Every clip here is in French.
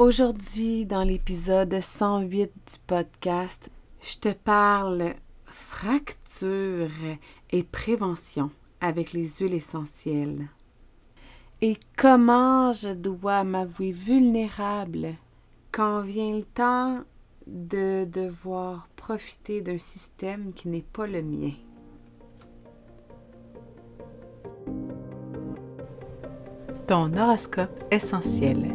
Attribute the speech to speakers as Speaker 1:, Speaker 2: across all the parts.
Speaker 1: Aujourd'hui, dans l'épisode 108 du podcast, je te parle fracture et prévention avec les huiles essentielles. Et comment je dois m'avouer vulnérable quand vient le temps de devoir profiter d'un système qui n'est pas le mien? Ton horoscope essentiel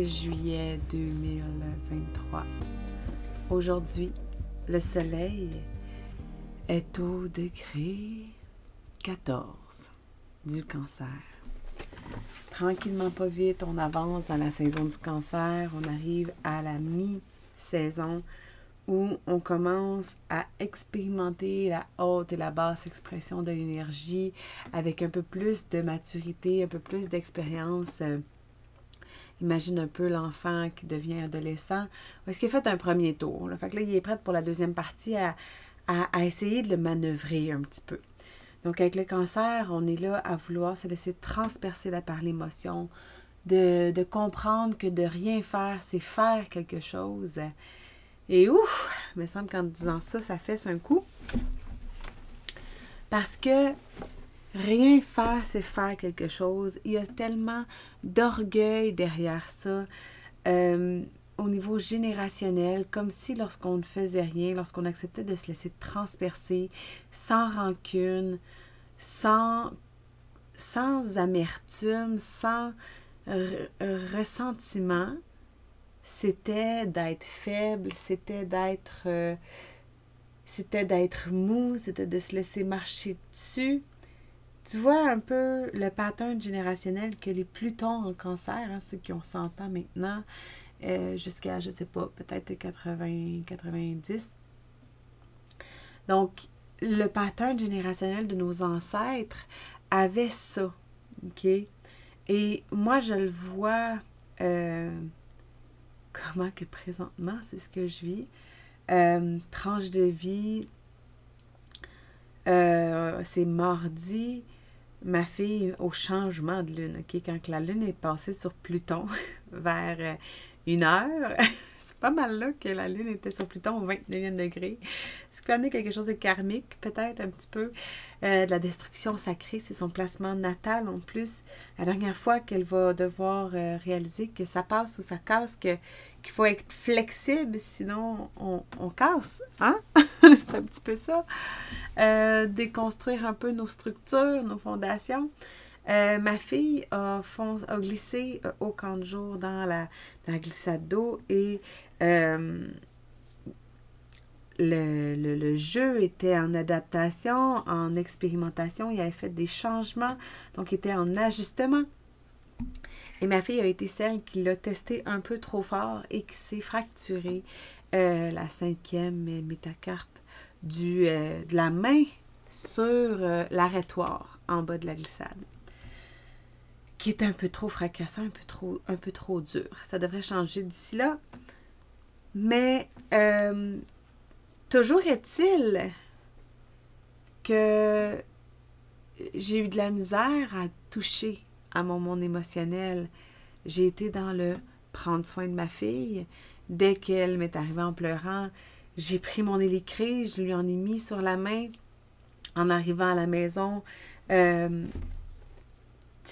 Speaker 1: juillet 2023. Aujourd'hui, le soleil est au degré 14 du cancer. Tranquillement, pas vite, on avance dans la saison du cancer. On arrive à la mi-saison où on commence à expérimenter la haute et la basse expression de l'énergie avec un peu plus de maturité, un peu plus d'expérience euh, Imagine un peu l'enfant qui devient adolescent. Est-ce qu'il fait un premier tour? Fait que là, il est prêt pour la deuxième partie à, essayer de le manœuvrer un petit peu. Donc, avec le cancer, on est là à vouloir se laisser transpercer par l'émotion, de, de comprendre que de rien faire, c'est faire quelque chose. Et ouf, il me semble qu'en disant ça, ça fait un coup. Parce que rien faire, c'est faire quelque chose. Il y a tellement d'orgueil derrière ça. Euh, au niveau générationnel, comme si lorsqu'on ne faisait rien, lorsqu'on acceptait de se laisser transpercer, sans rancune, sans, sans amertume, sans ressentiment, c'était d'être faible, c'était d'être euh, c'était d'être mou, c'était de se laisser marcher dessus. Tu vois un peu le pattern générationnel que les Plutons en cancer, hein, ceux qui ont 100 ans maintenant, euh, jusqu'à, je sais pas, peut-être 80, 90. Donc, le pattern générationnel de nos ancêtres avait ça, OK? Et moi, je le vois... Euh, comment que présentement, c'est ce que je vis. Euh, tranche de vie, c'est mardi, ma fille au changement de lune, OK? Quand la lune est passée sur Pluton vers euh, une heure, c'est pas mal là que la lune était sur Pluton au 29e degré. Qui quelque chose de karmique, peut-être un petit peu. de la destruction sacrée, c'est son placement natal en plus. La dernière fois qu'elle va devoir réaliser que ça passe ou ça casse, qu'il faut être flexible, sinon on, casse. Hein? c'est un petit peu ça. Euh, déconstruire un peu nos structures, nos fondations. Euh, ma fille a, glissé euh, au camp de jour dans la, glissade d'eau et le, jeu était en adaptation, en expérimentation. Il avait fait des changements, donc il était en ajustement. Et ma fille a été celle qui l'a testé un peu trop fort et qui s'est fracturée euh, la cinquième métacarpe du, euh, de la main sur euh, l'arrêtoire en bas de la glissade. Qui est un peu trop fracassant, un peu trop, un peu trop dur. Ça devrait changer d'ici là. Mais toujours est-il que j'ai eu de la misère à toucher à mon monde émotionnel. J'ai été dans le prendre soin de ma fille. Dès qu'elle m'est arrivée en pleurant, j'ai pris mon électrique, je lui en ai mis sur la main en arrivant à la maison. Euh,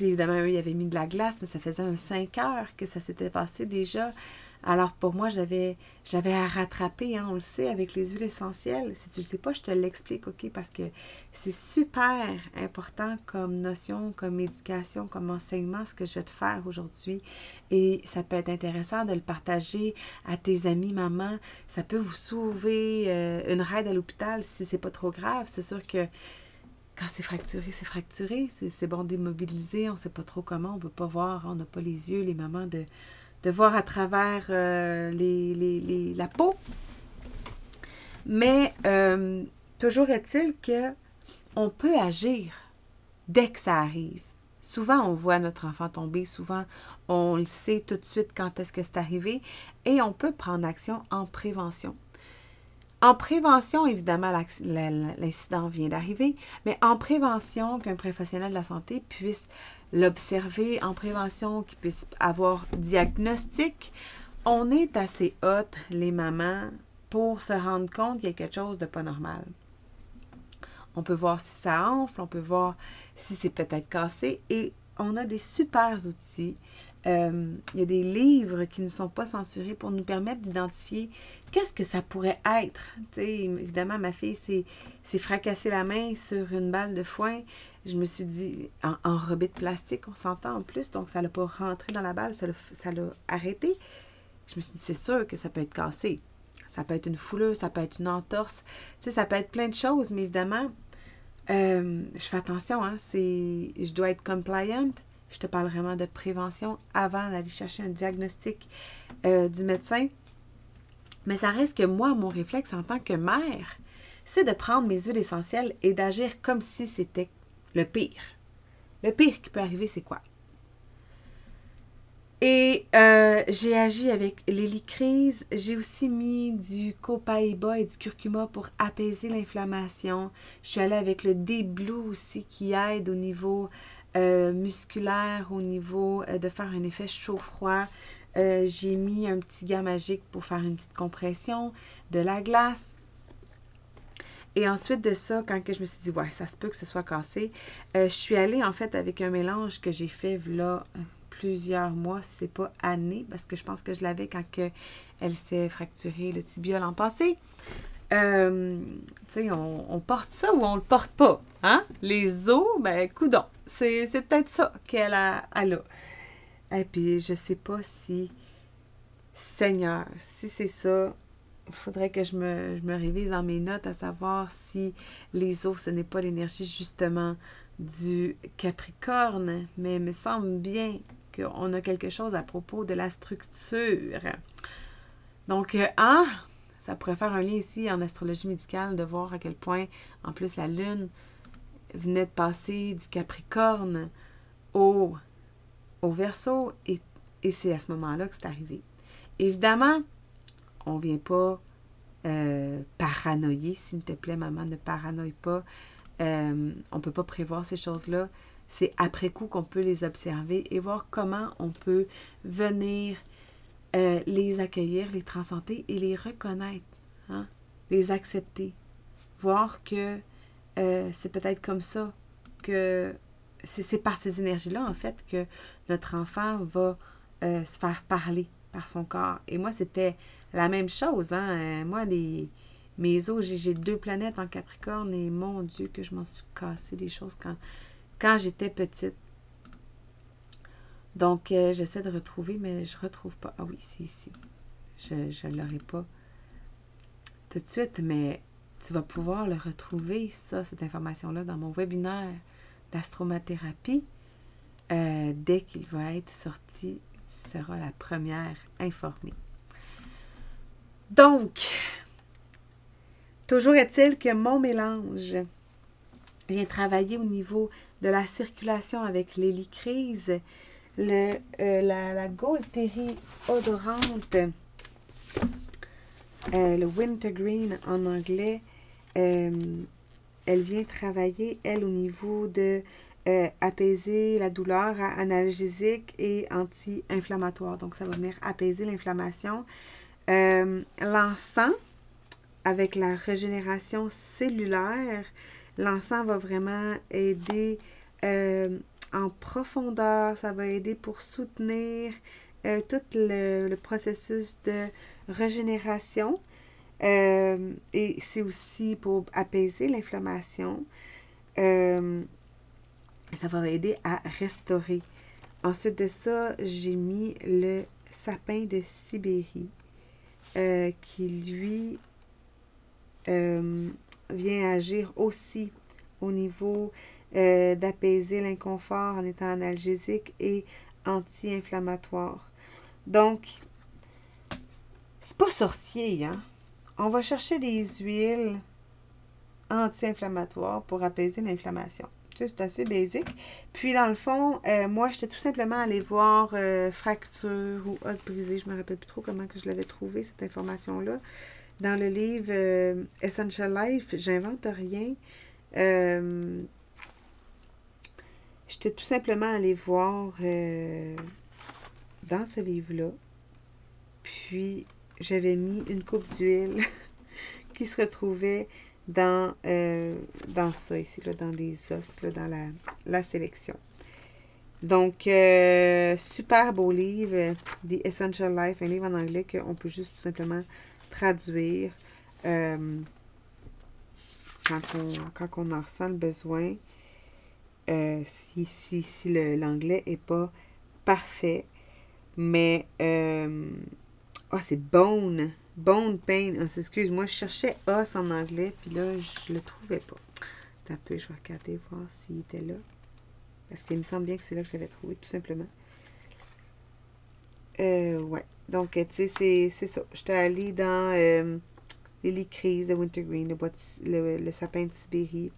Speaker 1: évidemment, eux, ils avaient mis de la glace, mais ça faisait un 5 heures que ça s'était passé déjà. Alors pour moi, j'avais j'avais à rattraper, hein, on le sait, avec les huiles essentielles. Si tu ne le sais pas, je te l'explique, OK? Parce que c'est super important comme notion, comme éducation, comme enseignement, ce que je vais te faire aujourd'hui. Et ça peut être intéressant de le partager à tes amis, maman. Ça peut vous sauver euh, une raide à l'hôpital si c'est pas trop grave. C'est sûr que quand c'est fracturé, c'est fracturé. C'est bon démobiliser, on ne sait pas trop comment, on ne peut pas voir, on n'a pas les yeux, les mamans de de voir à travers euh, la peau. Mais euh, toujours est-il que on peut agir dès que ça arrive. Souvent, on voit notre enfant tomber, souvent, on le sait tout de suite quand est-ce que c'est arrivé et on peut prendre action en prévention. En prévention, évidemment, l'incident vient d'arriver, mais en prévention, qu'un professionnel de la santé puisse l'observer en prévention, qu'il puisse avoir diagnostic, on est assez haute, les mamans, pour se rendre compte qu'il y a quelque chose de pas normal. On peut voir si ça enfle, on peut voir si c'est peut-être cassé et on a des super outils. Euh, il y a des livres qui ne sont pas censurés pour nous permettre d'identifier qu'est-ce que ça pourrait être. évidemment, ma fille s'est fracassée la main sur une balle de foin je me suis dit, en, enrobé de plastique, on s'entend en plus, donc ça n'a pas rentré dans la balle, ça l'a arrêté. Je me suis dit, c'est sûr que ça peut être cassé. Ça peut être une foulure, ça peut être une entorse, ça peut être plein de choses, mais évidemment, euh, je fais attention, hein, je dois être compliant. Je te parle vraiment de prévention avant d'aller chercher un diagnostic euh, du médecin. Mais ça reste que moi, mon réflexe en tant que mère, c'est de prendre mes huiles essentielles et d'agir comme si c'était le pire. Le pire qui peut arriver, c'est quoi? Et euh, j'ai agi avec l'hélicrise. J'ai aussi mis du copaïba et du curcuma pour apaiser l'inflammation. Je suis allée avec le déblou aussi qui aide au niveau euh, musculaire, au niveau euh, de faire un effet chaud-froid. j'ai mis un petit gars magique pour faire une petite compression, de la glace. Et ensuite de ça, quand que je me suis dit, ouais, ça se peut que ce soit cassé, euh, je suis allée en fait avec un mélange que j'ai fait là plusieurs mois, si c'est pas années, parce que je pense que je l'avais quand que elle s'est fracturée le tibia l'an passé. Euh, tu sais, on, porte ça ou on le porte pas, hein? Les os, ben, coudon. C'est, peut-être ça qu'elle a, elle. Et puis, je sais pas si, Seigneur, si c'est ça, il faudrait que je me, révise dans mes notes à savoir si les os, ce n'est pas l'énergie justement du Capricorne, mais il me semble bien qu'on a quelque chose à propos de la structure. Donc, euh, ah, ça pourrait faire un lien ici en astrologie médicale de voir à quel point, en plus, la Lune venait de passer du Capricorne au, au Verseau et, et c'est à ce moment-là que c'est arrivé. Évidemment, on ne vient pas euh, paranoïer. S'il te plaît, maman, ne paranoïe pas. Euh, on ne peut pas prévoir ces choses-là. C'est après coup qu'on peut les observer et voir comment on peut venir euh, les accueillir, les transcender et les reconnaître, hein? les accepter. Voir que c'est peut-être comme ça que c'est par ces énergies-là, en fait, que notre enfant va se faire parler par son corps. Et moi, c'était la même chose, hein. Euh, moi, les, mes os, j'ai deux planètes en Capricorne et mon Dieu, que je m'en suis cassé des choses quand, quand j'étais petite. Donc, euh, j'essaie de retrouver, mais je retrouve pas. Ah oui, c'est ici. Je ne l'aurai pas tout de suite, mais tu vas pouvoir le retrouver, ça, cette information-là, dans mon webinaire d'astromathérapie. Euh, dès qu'il va être sorti, tu seras la première informée. Donc, toujours est-il que mon mélange vient travailler au niveau de la circulation avec l'hélicrise, le, euh, la, la odorante, euh, le wintergreen en anglais, euh, elle vient travailler, elle, au niveau de apaiser la douleur analgésique et anti-inflammatoire. Donc, ça va venir apaiser l'inflammation, euh, l'encens, avec la régénération cellulaire, l'encens va vraiment aider euh, en profondeur, ça va aider pour soutenir euh, tout le, processus de régénération. Euh, et c'est aussi pour apaiser l'inflammation. Euh, ça va aider à restaurer. Ensuite de ça, j'ai mis le sapin de Sibérie qui, lui, vient agir aussi au niveau d'apaiser l'inconfort en étant analgésique et anti-inflammatoire. Donc, c'est pas sorcier, hein? On va chercher des huiles anti-inflammatoires pour apaiser l'inflammation. Tu sais, c'est assez basique. Puis, dans le fond, euh, moi, j'étais tout simplement allée voir euh, fracture ou os brisé. Je me rappelle plus trop comment que je l'avais trouvé, cette information-là. Dans le livre euh, Essential Life, j'invente rien. j'étais tout simplement allée voir dans ce livre-là. Puis, j'avais mis une coupe d'huile qui se retrouvait dans, euh, dans ça ici, là, dans les os, là, dans la, la sélection. Donc, euh, super beau livre, The Essential Life, un livre en anglais qu'on peut juste tout simplement traduire euh, quand, on, quand on en ressent le besoin. si si, si l'anglais n'est pas parfait. Mais, euh, ah, oh, c'est bone. Bone pain. Oh, Excuse-moi, je cherchais os en anglais, puis là, je le trouvais pas. un peu, je vais regarder, voir s'il était là. Parce qu'il me semble bien que c'est là que je l'avais trouvé, tout simplement. Euh, ouais. Donc, tu sais, c'est ça. J'étais allée dans euh, Lily Crise de Wintergreen, le, le, sapin de Sibérie.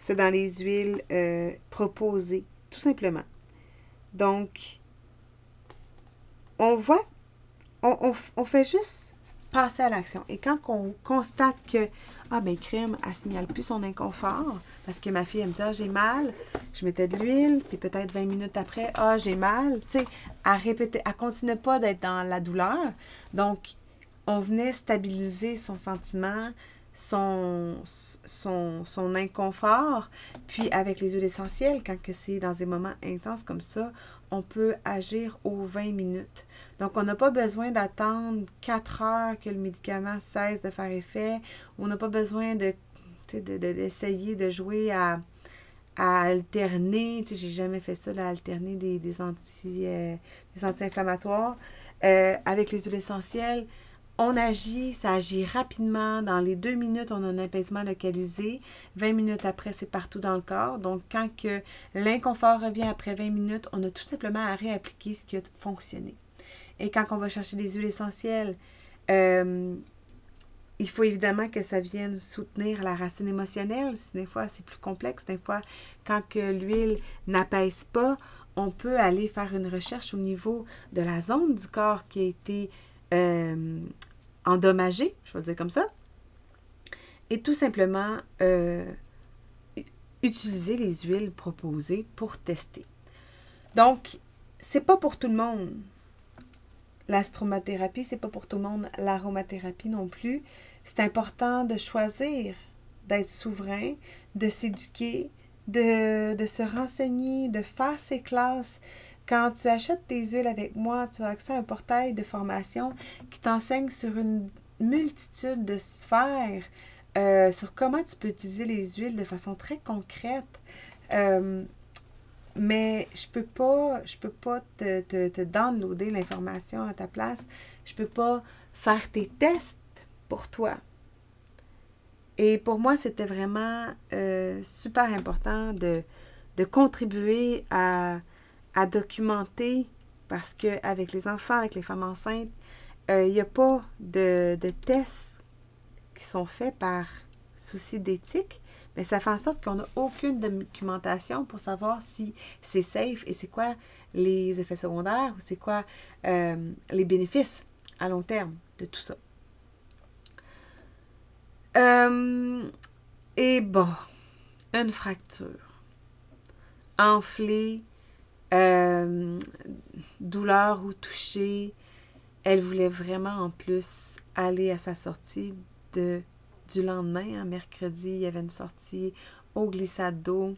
Speaker 1: C'est dans les huiles euh, proposées, tout simplement. Donc, on voit, on, fait juste passer à l'action. Et quand on constate que, ah ben crème, elle signale plus son inconfort, parce que ma fille, elle me dit, ah j'ai mal, je mettais de l'huile, puis peut-être 20 minutes après, ah j'ai mal, tu sais, à répéter, elle continue pas d'être dans la douleur. Donc, on venait stabiliser son sentiment, son, son, son, inconfort. Puis avec les huiles essentielles, quand c'est dans des moments intenses comme ça, on peut agir aux 20 minutes. Donc, on n'a pas besoin d'attendre 4 heures que le médicament cesse de faire effet. On n'a pas besoin de, d'essayer de, jouer à, alterner. Tu sais, j'ai jamais fait ça, là, alterner des, euh, anti-inflammatoires. Euh, avec les huiles essentielles, on agit, ça agit rapidement. Dans les deux minutes, on a un apaisement localisé. 20 minutes après, c'est partout dans le corps. Donc, quand l'inconfort revient après 20 minutes, on a tout simplement à réappliquer ce qui a fonctionné. Et quand on va chercher des huiles essentielles, euh, il faut évidemment que ça vienne soutenir la racine émotionnelle. Des fois, c'est plus complexe. Des fois, quand l'huile n'apaise pas, on peut aller faire une recherche au niveau de la zone du corps qui a été euh, endommager, je vais le dire comme ça, et tout simplement euh, utiliser les huiles proposées pour tester. Donc, c'est pas pour tout le monde. L'astromathérapie, c'est pas pour tout le monde. L'aromathérapie non plus. C'est important de choisir, d'être souverain, de s'éduquer, de, de, se renseigner, de faire ses classes, quand tu achètes tes huiles avec moi, tu as accès à un portail de formation qui t'enseigne sur une multitude de sphères, euh, sur comment tu peux utiliser les huiles de façon très concrète. Euh, mais je peux pas, je peux pas te, te, te downloader l'information à ta place. Je peux pas faire tes tests pour toi. Et pour moi, c'était vraiment euh, super important de, de contribuer à à documenter parce qu'avec les enfants, avec les femmes enceintes, euh, il n'y a pas de, tests qui sont faits par souci d'éthique, mais ça fait en sorte qu'on n'a aucune documentation pour savoir si c'est safe et c'est quoi les effets secondaires ou c'est quoi euh, les bénéfices à long terme de tout ça. Euh, et bon, une fracture enflée euh, douleur ou toucher. Elle voulait vraiment en plus aller à sa sortie de, du lendemain. Mercredi, il y avait une sortie au glissade d'eau.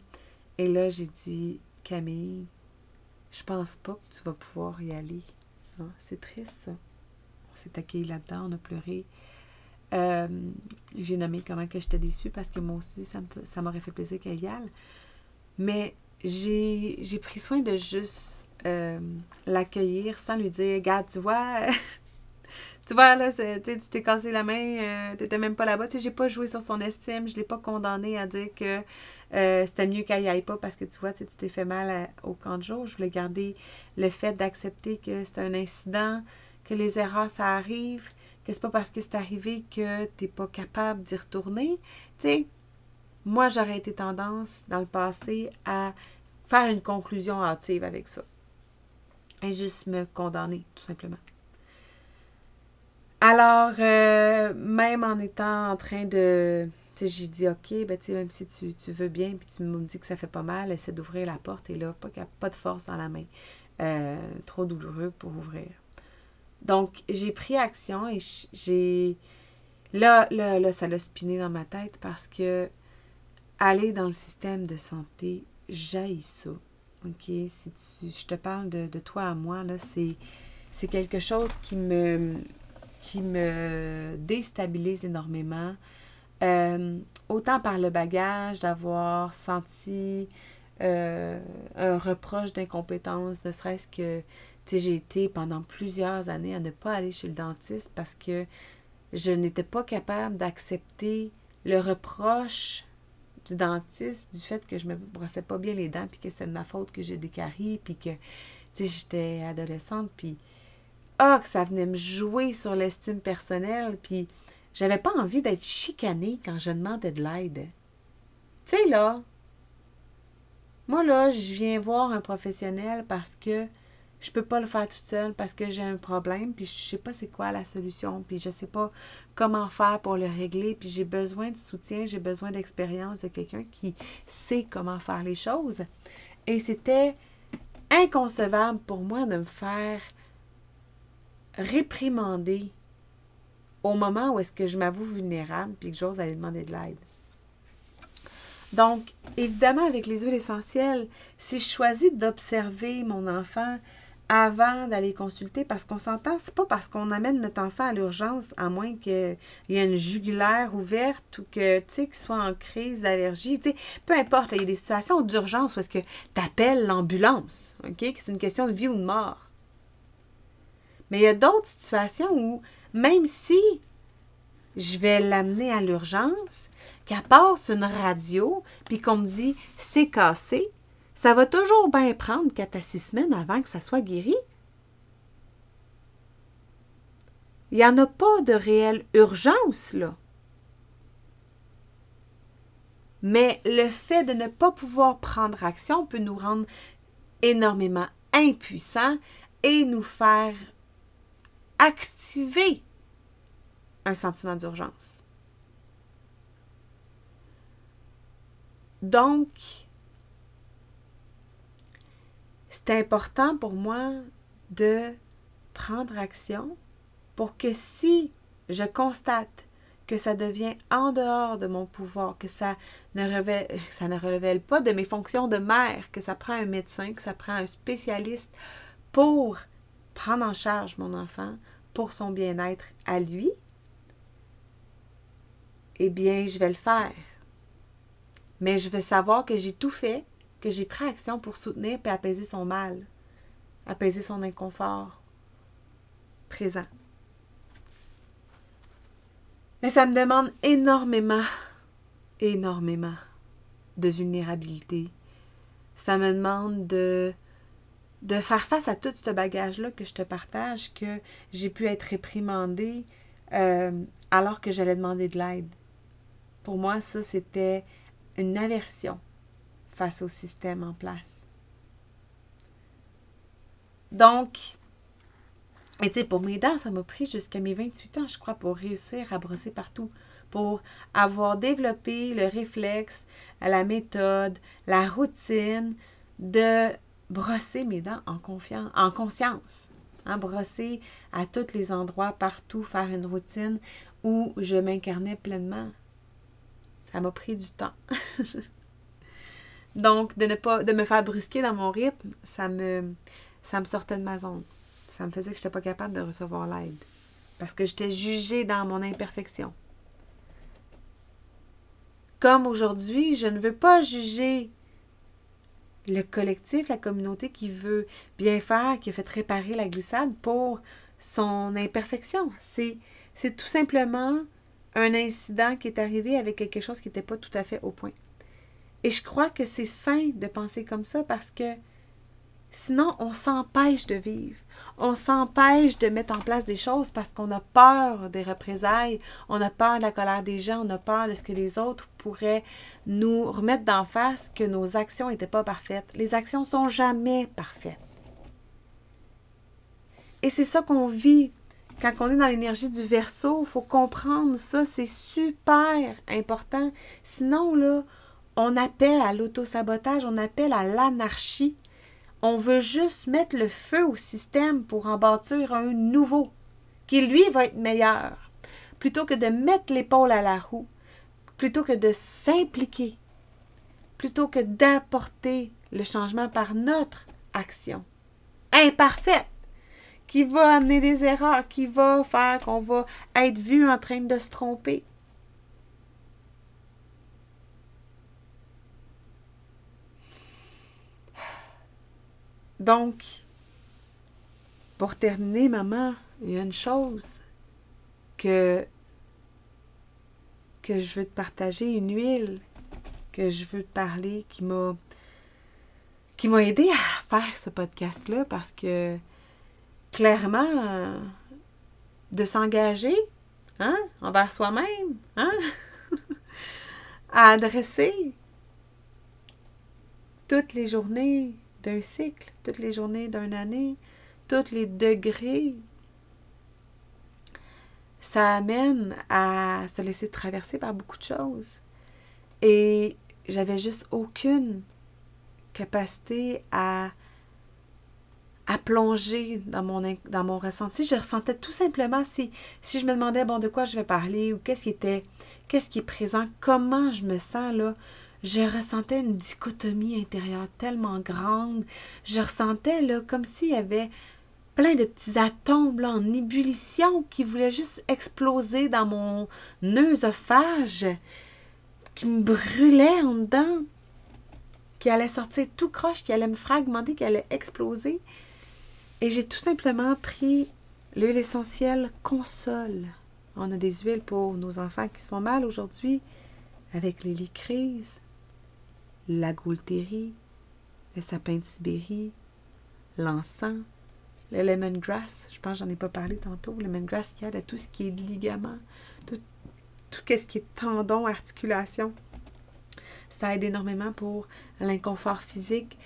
Speaker 1: Et là, j'ai dit, Camille, je pense pas que tu vas pouvoir y aller. Hein, c'est triste, ça. On s'est accueilli là-dedans, on a pleuré. Euh, j'ai nommé comment que j'étais déçue parce que moi aussi, ça m'aurait fait plaisir qu'elle y aille. Mais j'ai pris soin de juste euh, l'accueillir sans lui dire Regarde, tu vois, tu vois, là, tu t'es cassé la main, euh, tu n'étais même pas là-bas. Tu sais, j'ai pas joué sur son estime, je l'ai pas condamné à dire que c'était mieux qu'elle y aille pas parce que tu vois, tu t'es fait mal au camp de jour. Je voulais garder le fait d'accepter que c'est un incident, que les erreurs, ça arrive, que c'est pas parce que c'est arrivé que tu n'es pas capable d'y retourner. Tu sais, moi, j'aurais été tendance dans le passé à faire une conclusion hâtive avec ça. Et juste me condamner, tout simplement. Alors, euh, même en étant en train de. Tu sais, j'ai dit, OK, ben, tu sais, même si tu, veux bien, puis tu me dis que ça fait pas mal, essaie d'ouvrir la porte, et là, pas, pas de force dans la main. Euh, trop douloureux pour ouvrir. Donc, j'ai pris action et j'ai. Là, là, là, ça l'a spiné dans ma tête parce que aller dans le système de santé, j'aille ça. OK? Si tu, je te parle de, toi à moi, là, c'est quelque chose qui me, qui me déstabilise énormément. Euh, autant par le bagage d'avoir senti euh, un reproche d'incompétence, ne serait-ce que j'ai été pendant plusieurs années à ne pas aller chez le dentiste parce que je n'étais pas capable d'accepter le reproche du dentiste du fait que je me brossais pas bien les dents puis que c'est de ma faute que j'ai des caries puis que j'étais adolescente puis ah que ça venait me jouer sur l'estime personnelle puis j'avais pas envie d'être chicanée quand je demandais de l'aide. Tu sais là, moi là, je viens voir un professionnel parce que je peux pas le faire toute seule parce que j'ai un problème, puis je sais pas c'est quoi la solution, puis je sais pas comment faire pour le régler, puis j'ai besoin de soutien, j'ai besoin d'expérience de quelqu'un qui sait comment faire les choses. Et c'était inconcevable pour moi de me faire réprimander au moment où est-ce que je m'avoue vulnérable puis que j'ose aller demander de l'aide. Donc, évidemment, avec les huiles essentielles, si je choisis d'observer mon enfant avant d'aller consulter parce qu'on s'entend, c'est pas parce qu'on amène notre enfant à l'urgence, à moins qu'il y ait une jugulaire ouverte ou que, tu qu'il soit en crise d'allergie. Tu sais, peu importe, il y a des situations d'urgence où est-ce que tu appelles l'ambulance, OK? Que c'est une question de vie ou de mort. Mais il y a d'autres situations où, même si je vais l'amener à l'urgence, qu'elle passe une radio, puis qu'on me dit c'est cassé, ça va toujours bien prendre quatre à six semaines avant que ça soit guéri. Il n'y en a pas de réelle urgence, là. Mais le fait de ne pas pouvoir prendre action peut nous rendre énormément impuissants et nous faire activer un sentiment d'urgence. Donc, c'est important pour moi de prendre action pour que si je constate que ça devient en dehors de mon pouvoir, que ça ne, relève pas de mes fonctions de mère, que ça prend un médecin, que ça prend un spécialiste pour prendre en charge mon enfant, pour son bien-être à lui, eh bien, je vais le faire. Mais je vais savoir que j'ai tout fait que j'ai pris action pour soutenir et apaiser son mal, apaiser son inconfort présent. Mais ça me demande énormément, énormément de vulnérabilité. Ça me demande de, de faire face à tout ce bagage-là que je te partage, que j'ai pu être réprimandée euh, alors que j'allais demander de l'aide. Pour moi, ça, c'était une aversion face au système en place. Donc, et tu sais, pour mes dents, ça m'a pris jusqu'à mes 28 ans, je crois, pour réussir à brosser partout, pour avoir développé le réflexe, la méthode, la routine de brosser mes dents en, confiance, en conscience. Hein, brosser à tous les endroits, partout, faire une routine où je m'incarnais pleinement. Ça m'a pris du temps. Donc, de me faire brusquer dans mon rythme, ça me, ça me sortait de ma zone. ça me faisait que je n'étais pas capable de recevoir l'aide. Parce que j'étais jugée dans mon imperfection. Comme aujourd'hui, je ne veux pas juger le collectif, la communauté qui veut bien faire, qui a fait réparer la glissade pour son imperfection. C'est, c'est tout simplement un incident qui est arrivé avec quelque chose qui n'était pas tout à fait au point. Et je crois que c'est sain de penser comme ça parce que sinon, on s'empêche de vivre. On s'empêche de mettre en place des choses parce qu'on a peur des représailles, on a peur de la colère des gens, on a peur de ce que les autres pourraient nous remettre d'en face que nos actions n'étaient pas parfaites. Les actions sont jamais parfaites. Et c'est ça qu'on vit quand on est dans l'énergie du verso. Il faut comprendre ça, c'est super important. Sinon, là, on appelle à l'autosabotage, on appelle à l'anarchie. On veut juste mettre le feu au système pour en bâtir un nouveau, qui lui va être meilleur, plutôt que de mettre l'épaule à la roue, plutôt que de s'impliquer, plutôt que d'apporter le changement par notre action. Imparfaite, qui va amener des erreurs, qui va faire qu'on va être vu en train de se tromper. Donc, pour terminer, maman, il y a une chose que, que je veux te partager, une huile que je veux te parler qui m'a qui m'a aidé à faire ce podcast-là parce que clairement, de s'engager hein, envers soi-même, hein, à adresser toutes les journées d'un cycle, toutes les journées d'une année, tous les degrés, ça amène à se laisser traverser par beaucoup de choses. Et j'avais juste aucune capacité à, à plonger dans mon, dans mon ressenti. Je ressentais tout simplement si, si je me demandais, bon, de quoi je vais parler ou qu'est-ce qui était, qu'est-ce qui est présent, comment je me sens là je ressentais une dichotomie intérieure tellement grande. Je ressentais comme s'il y avait plein de petits atomes en ébullition qui voulaient juste exploser dans mon œsophage, qui me brûlait en dedans, qui allait sortir tout croche, qui allait me fragmenter, qui allait exploser. Et j'ai tout simplement pris l'huile essentielle console. On a des huiles pour nos enfants qui se font mal aujourd'hui avec les crises la goultérie, le sapin de Sibérie, l'encens, le lemongrass. Je pense que j'en ai pas parlé tantôt. Le lemongrass qui aide à tout ce qui est ligament, tout, ce qui est tendon, articulation. Ça aide énormément pour l'inconfort physique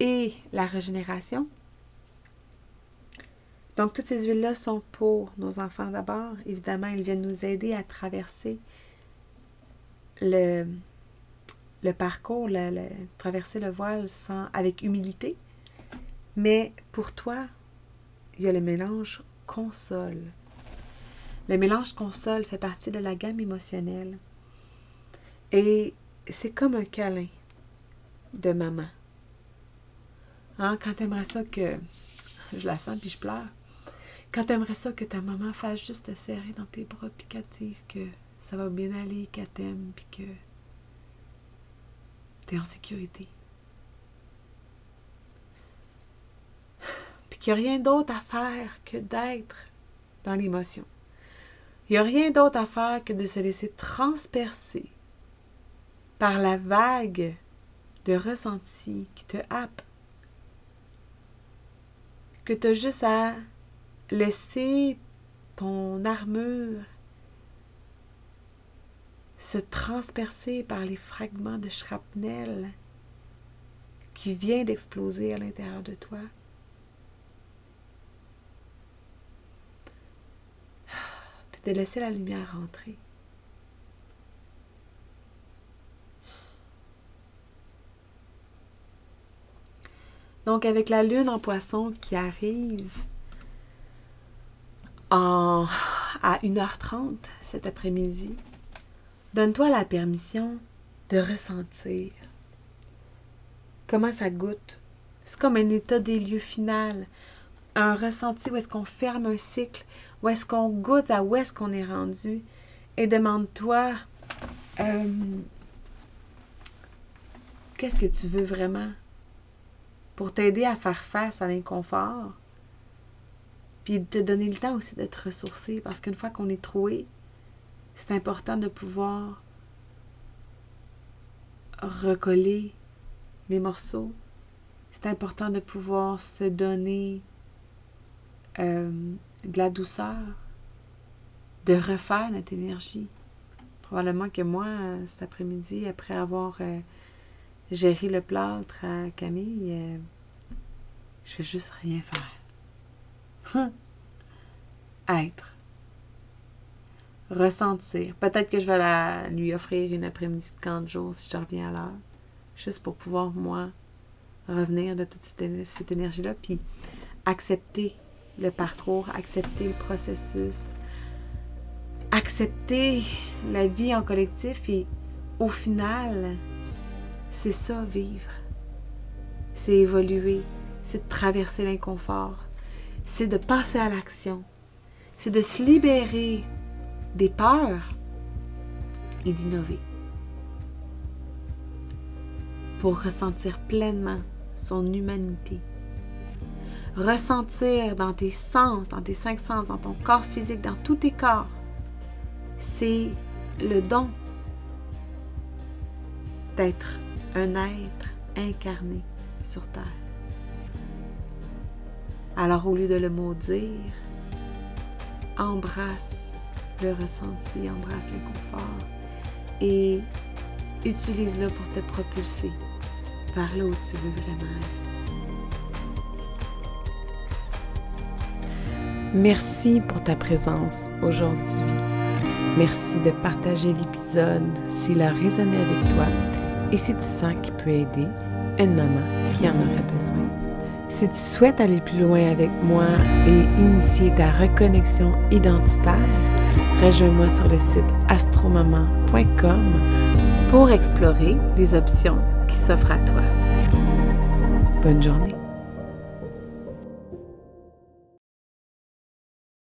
Speaker 1: et la régénération. Donc, toutes ces huiles-là sont pour nos enfants d'abord. Évidemment, ils viennent nous aider à traverser le, le parcours, traverser le voile sans, avec humilité. Mais pour toi, il y a le mélange console. Le mélange console fait partie de la gamme émotionnelle. Et c'est comme un câlin de maman. Hein, quand t'aimerais ça que. Je la sens puis je pleure. Quand t'aimerais ça que ta maman fasse juste te serrer dans tes bras puis qu'elle te dise que ça va bien aller, qu'elle t'aime puis que en sécurité. Puis qu'il n'y a rien d'autre à faire que d'être dans l'émotion. Il n'y a rien d'autre à faire que de se laisser transpercer par la vague de ressenti qui te happe. Que tu as juste à laisser ton armure se transpercer par les fragments de shrapnel qui vient d'exploser à l'intérieur de toi. de laisser la lumière rentrer. Donc avec la lune en poisson qui arrive à 1h30 cet après-midi, Donne-toi la permission de ressentir comment ça goûte. C'est comme un état des lieux final. un ressenti où est-ce qu'on ferme un cycle, où est-ce qu'on goûte à où est-ce qu'on est rendu et demande-toi euh, qu'est-ce que tu veux vraiment pour t'aider à faire face à l'inconfort, puis te donner le temps aussi de te ressourcer parce qu'une fois qu'on est troué, c'est important de pouvoir recoller les morceaux. C'est important de pouvoir se donner euh, de la douceur, de refaire notre énergie. Probablement que moi, cet après-midi, après avoir euh, géré le plâtre à Camille, euh, je vais juste rien faire. Être. Ressentir. Peut-être que je vais la, lui offrir une après-midi de 40 jours si je reviens à l'heure. Juste pour pouvoir, moi, revenir de toute cette, cette énergie-là. Puis accepter le parcours, accepter le processus, accepter la vie en collectif et au final, c'est ça vivre. C'est évoluer, c'est de traverser l'inconfort, c'est de passer à l'action, c'est de se libérer des peurs et d'innover pour ressentir pleinement son humanité ressentir dans tes sens, dans tes cinq sens, dans ton corps physique, dans tous tes corps, c'est le don d'être un être incarné sur Terre. Alors au lieu de le maudire, embrasse le ressenti, embrasse l'inconfort et utilise-le pour te propulser vers là où tu veux vraiment aller. Merci pour ta présence aujourd'hui. Merci de partager l'épisode s'il a résonné avec toi et si tu sens qu'il peut aider une maman qui en aurait besoin. Si tu souhaites aller plus loin avec moi et initier ta reconnexion identitaire, rejoins-moi sur le site astromaman.com pour explorer les options qui s'offrent à toi. Bonne journée.